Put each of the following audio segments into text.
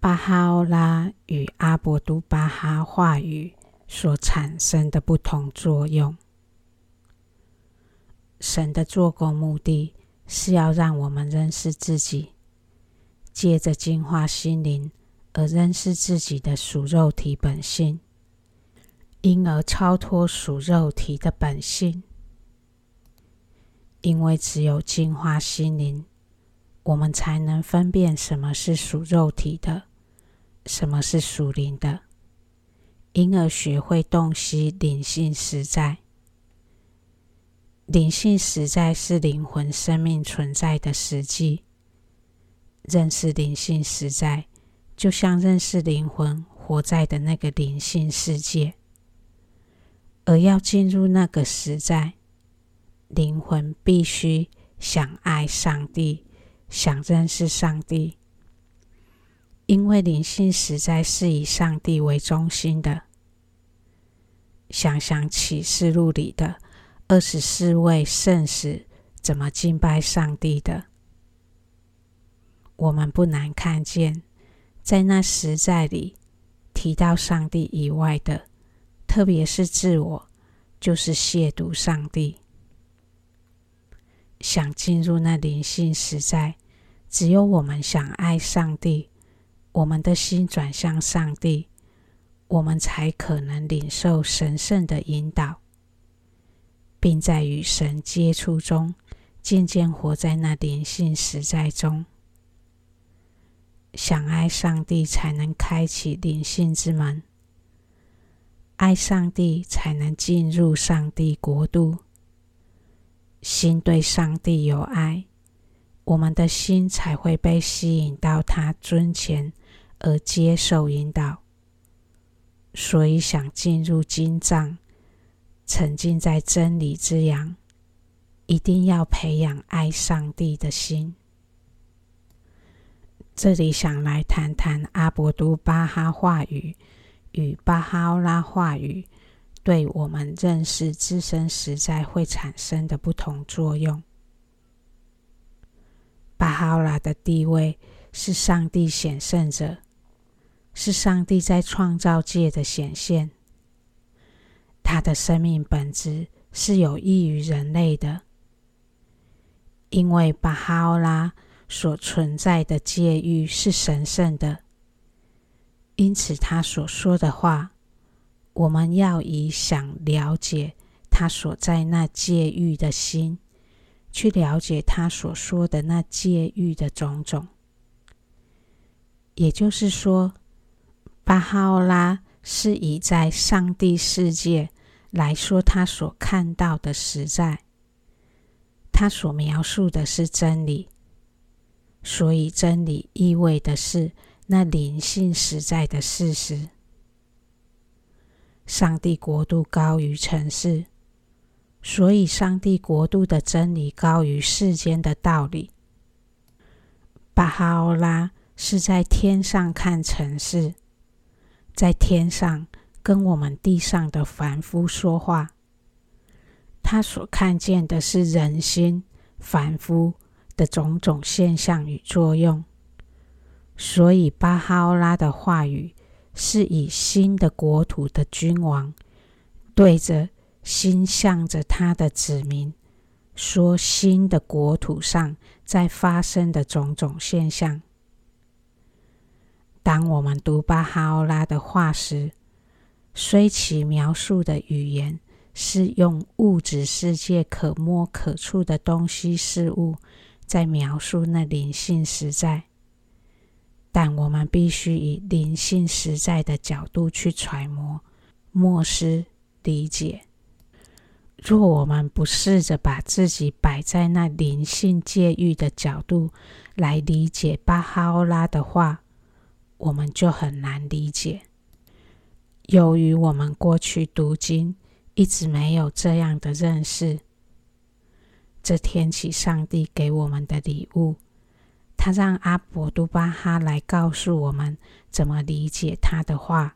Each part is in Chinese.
巴哈欧拉与阿博都巴哈话语所产生的不同作用。神的做工目的是要让我们认识自己，借着净化心灵而认识自己的属肉体本性，因而超脱属肉体的本性。因为只有净化心灵，我们才能分辨什么是属肉体的，什么是属灵的，因而学会洞悉灵性实在。灵性实在是灵魂生命存在的实际。认识灵性实在，就像认识灵魂活在的那个灵性世界。而要进入那个实在，灵魂必须想爱上帝，想认识上帝，因为灵性实在是以上帝为中心的。想想启示录里的。二十四位圣使怎么敬拜上帝的？我们不难看见，在那实在里提到上帝以外的，特别是自我，就是亵渎上帝。想进入那灵性实在，只有我们想爱上帝，我们的心转向上帝，我们才可能领受神圣的引导。并在与神接触中，渐渐活在那灵性实在中。想爱上帝，才能开启灵性之门；爱上帝，才能进入上帝国度。心对上帝有爱，我们的心才会被吸引到他尊前，而接受引导。所以，想进入经藏。沉浸在真理之阳，一定要培养爱上帝的心。这里想来谈谈阿博都巴哈话语与巴哈欧拉话语对我们认识自身实在会产生的不同作用。巴哈欧拉的地位是上帝显圣者，是上帝在创造界的显现。他的生命本质是有益于人类的，因为巴哈欧拉所存在的界域是神圣的，因此他所说的话，我们要以想了解他所在那界域的心，去了解他所说的那界域的种种。也就是说，巴哈欧拉是以在上帝世界。来说，他所看到的实在，他所描述的是真理，所以真理意味的是那灵性实在的事实。上帝国度高于尘世，所以上帝国度的真理高于世间的道理。巴哈欧拉是在天上看尘世，在天上。跟我们地上的凡夫说话，他所看见的是人心凡夫的种种现象与作用，所以巴哈欧拉的话语是以新的国土的君王对着心向着他的子民说新的国土上在发生的种种现象。当我们读巴哈欧拉的话时，虽其描述的语言是用物质世界可摸可触的东西事物在描述那灵性实在，但我们必须以灵性实在的角度去揣摩、默思、理解。若我们不试着把自己摆在那灵性界域的角度来理解巴哈欧拉的话，我们就很难理解。由于我们过去读经一直没有这样的认识，这天起上帝给我们的礼物，他让阿博都巴哈来告诉我们怎么理解他的话。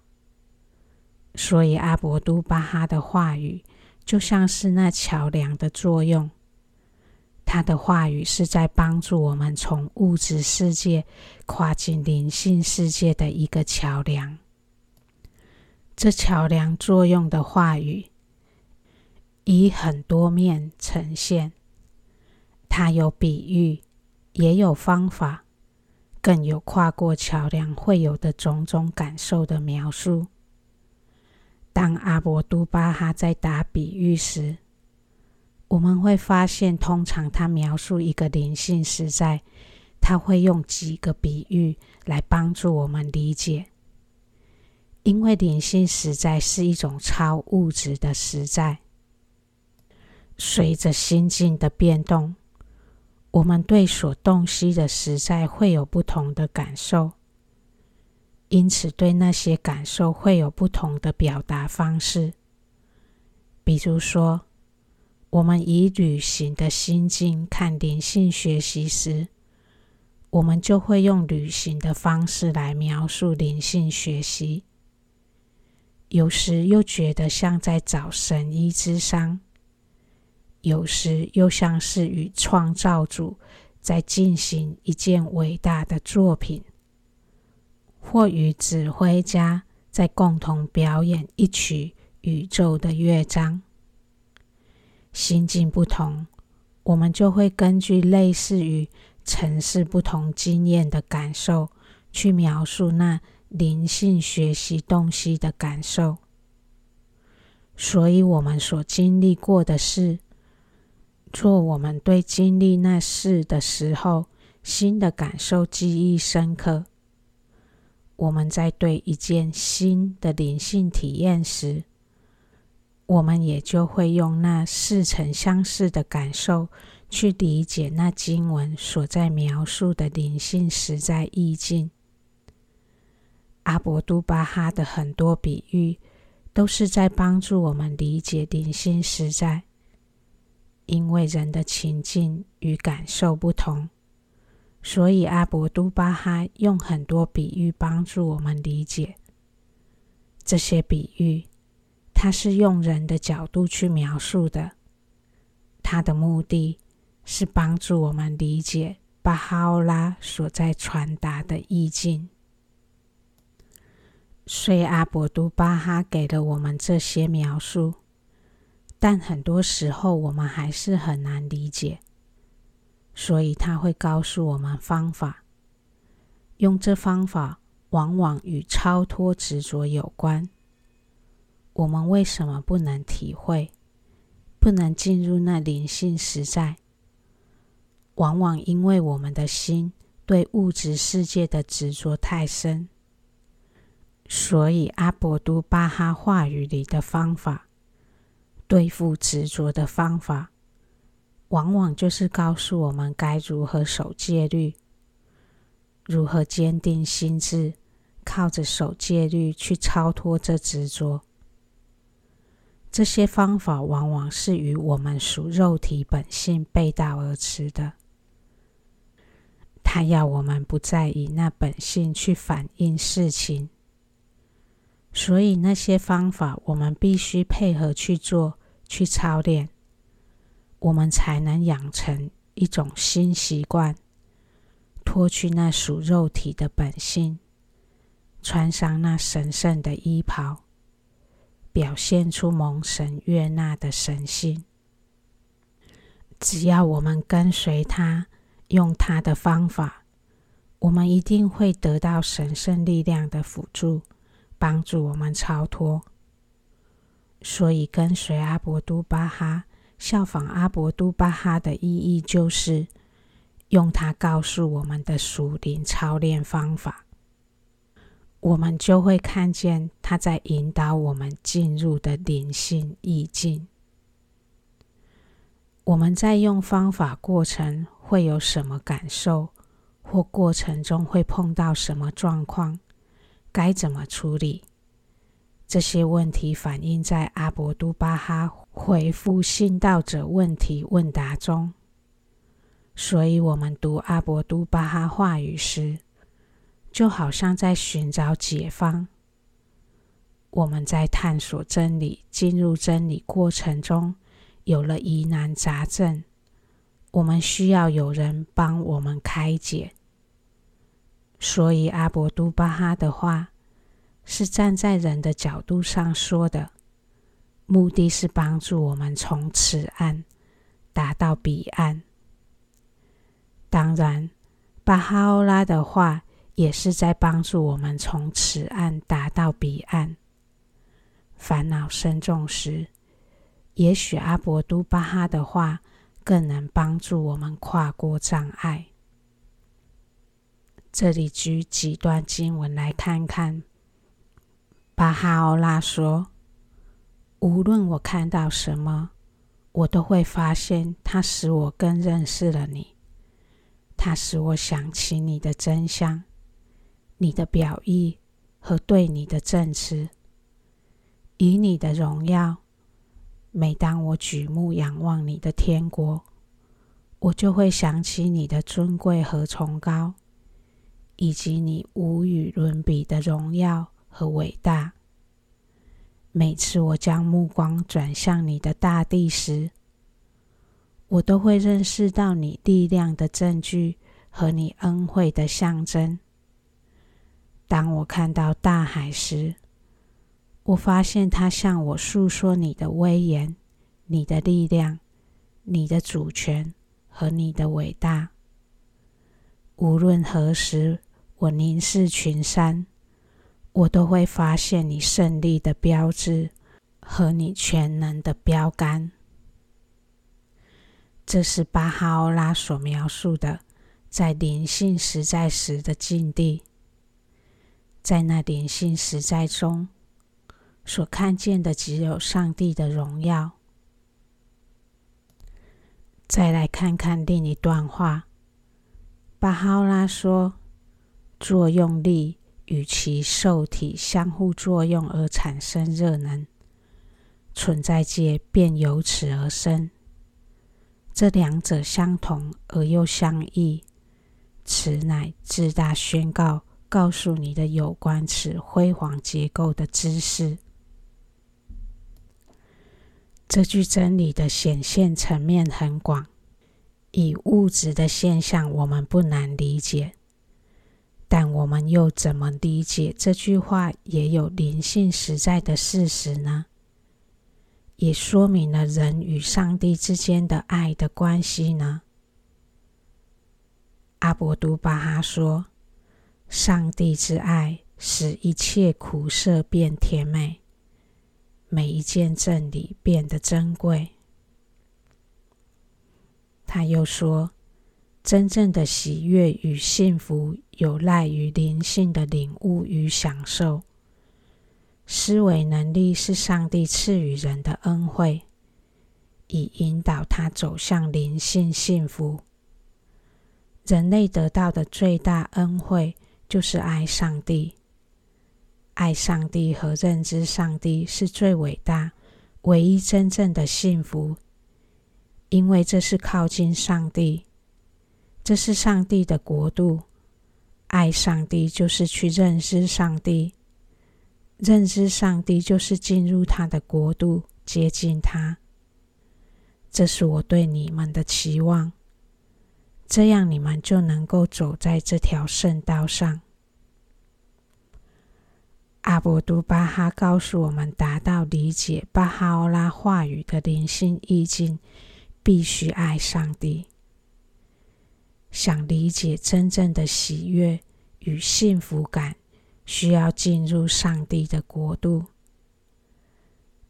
所以阿博都巴哈的话语就像是那桥梁的作用，他的话语是在帮助我们从物质世界跨进灵性世界的一个桥梁。这桥梁作用的话语以很多面呈现，它有比喻，也有方法，更有跨过桥梁会有的种种感受的描述。当阿博都巴哈在打比喻时，我们会发现，通常他描述一个灵性实在，他会用几个比喻来帮助我们理解。因为灵性实在是一种超物质的实在，随着心境的变动，我们对所洞悉的实在会有不同的感受，因此对那些感受会有不同的表达方式，比如说。我们以旅行的心境看灵性学习时，我们就会用旅行的方式来描述灵性学习。有时又觉得像在找神医之伤，有时又像是与创造主在进行一件伟大的作品，或与指挥家在共同表演一曲宇宙的乐章。心境不同，我们就会根据类似于层次不同经验的感受，去描述那灵性学习洞悉的感受。所以，我们所经历过的事，做我们对经历那事的时候，新的感受记忆深刻。我们在对一件新的灵性体验时，我们也就会用那似曾相识的感受去理解那经文所在描述的灵性实在意境。阿博都巴哈的很多比喻都是在帮助我们理解灵性实在，因为人的情境与感受不同，所以阿博都巴哈用很多比喻帮助我们理解这些比喻。他是用人的角度去描述的，他的目的是帮助我们理解巴哈欧拉所在传达的意境。虽阿博都巴哈给了我们这些描述，但很多时候我们还是很难理解，所以他会告诉我们方法。用这方法往往与超脱执着有关。我们为什么不能体会，不能进入那灵性实在？往往因为我们的心对物质世界的执着太深。所以阿博都巴哈话语里的方法，对付执着的方法，往往就是告诉我们该如何守戒律，如何坚定心智，靠着守戒律去超脱这执着。这些方法往往是与我们属肉体本性背道而驰的。他要我们不再以那本性去反应事情，所以那些方法我们必须配合去做、去操练，我们才能养成一种新习惯，脱去那属肉体的本性，穿上那神圣的衣袍。表现出蒙神悦纳的神性。只要我们跟随他，用他的方法，我们一定会得到神圣力量的辅助，帮助我们超脱。所以，跟随阿博都巴哈，效仿阿伯都巴哈的意义，就是用他告诉我们的属灵操练方法。我们就会看见他在引导我们进入的灵性意境。我们在用方法过程会有什么感受，或过程中会碰到什么状况，该怎么处理？这些问题反映在阿伯都巴哈回复信道者问题问答中。所以，我们读阿博都巴哈话语时，就好像在寻找解方。我们在探索真理、进入真理过程中，有了疑难杂症，我们需要有人帮我们开解。所以阿博都巴哈的话是站在人的角度上说的，目的是帮助我们从此岸达到彼岸。当然，巴哈欧拉的话也是在帮助我们从此岸达到彼岸。烦恼深重时，也许阿博都巴哈的话更能帮助我们跨过障碍。这里举几段经文来看看。巴哈欧拉说：“无论我看到什么，我都会发现它使我更认识了你。它使我想起你的真相、你的表意和对你的证词。以你的荣耀，每当我举目仰望你的天国，我就会想起你的尊贵和崇高。”以及你无与伦比的荣耀和伟大。每次我将目光转向你的大地时，我都会认识到你力量的证据和你恩惠的象征。当我看到大海时，我发现它向我诉说你的威严、你的力量、你的主权和你的伟大。无论何时，我凝视群山，我都会发现你胜利的标志和你全能的标杆。这是巴哈欧拉所描述的在灵性实在时的境地。在那灵性实在中，所看见的只有上帝的荣耀。再来看看另一段话，巴哈欧拉说。作用力与其受体相互作用而产生热能，存在界便由此而生。这两者相同而又相异，此乃自大宣告告诉你的有关此辉煌结构的知识。这句真理的显现层面很广，以物质的现象，我们不难理解。但我们又怎么理解这句话也有灵性实在的事实呢？也说明了人与上帝之间的爱的关系呢？阿伯都巴哈说：“上帝之爱使一切苦涩变甜美，每一件真理变得珍贵。”他又说。真正的喜悦与幸福有赖于灵性的领悟与享受。思维能力是上帝赐予人的恩惠，以引导他走向灵性幸福。人类得到的最大恩惠就是爱上帝。爱上帝和认知上帝是最伟大、唯一真正的幸福，因为这是靠近上帝。这是上帝的国度，爱上帝就是去认识上帝，认知上帝就是进入他的国度，接近他。这是我对你们的期望，这样你们就能够走在这条圣道上。阿博都巴哈告诉我们，达到理解巴哈欧拉话语的灵性意境，必须爱上帝。想理解真正的喜悦与幸福感，需要进入上帝的国度。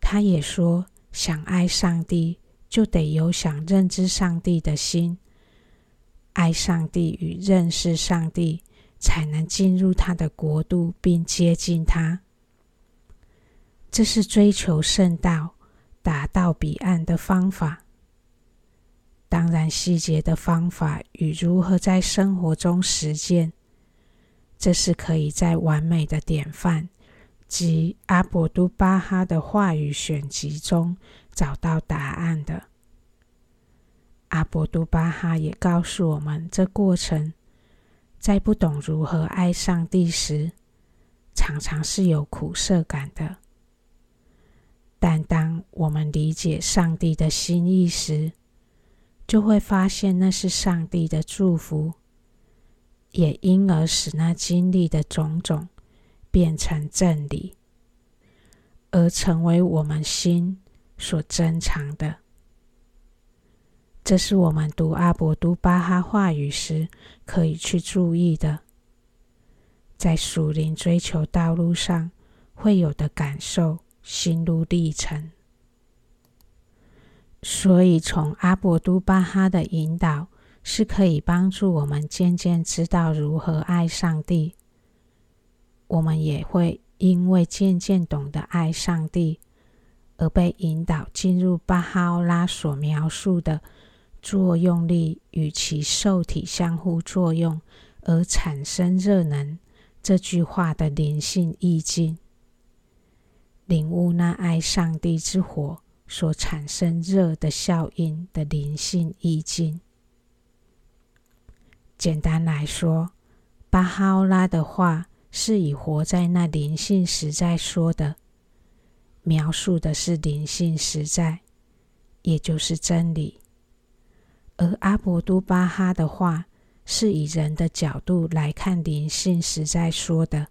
他也说，想爱上帝，就得有想认知上帝的心。爱上帝与认识上帝，才能进入他的国度并接近他。这是追求圣道、达到彼岸的方法。当然，细节的方法与如何在生活中实践，这是可以在完美的典范及阿博都巴哈的话语选集中找到答案的。阿博都巴哈也告诉我们，这过程在不懂如何爱上帝时，常常是有苦涩感的。但当我们理解上帝的心意时，就会发现那是上帝的祝福，也因而使那经历的种种变成真理，而成为我们心所珍藏的。这是我们读阿博都巴哈话语时可以去注意的，在属灵追求道路上会有的感受、心路历程。所以，从阿博都巴哈的引导是可以帮助我们渐渐知道如何爱上帝。我们也会因为渐渐懂得爱上帝，而被引导进入巴哈欧拉所描述的作用力与其受体相互作用而产生热能这句话的灵性意境，领悟那爱上帝之火。所产生热的效应的灵性意境。简单来说，巴哈欧拉的话是以活在那灵性实在说的，描述的是灵性实在，也就是真理；而阿博都巴哈的话是以人的角度来看灵性实在说的。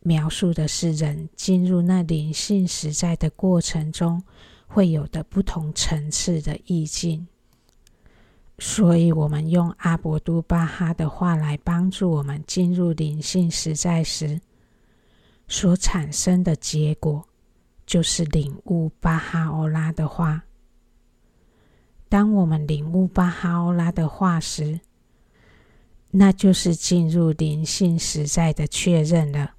描述的是人进入那灵性实在的过程中会有的不同层次的意境，所以，我们用阿博都巴哈的话来帮助我们进入灵性实在时，所产生的结果就是领悟巴哈欧拉的话。当我们领悟巴哈欧拉的话时，那就是进入灵性实在的确认了。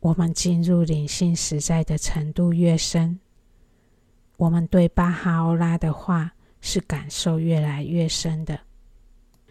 我们进入灵性实在的程度越深，我们对巴哈欧拉的话是感受越来越深的。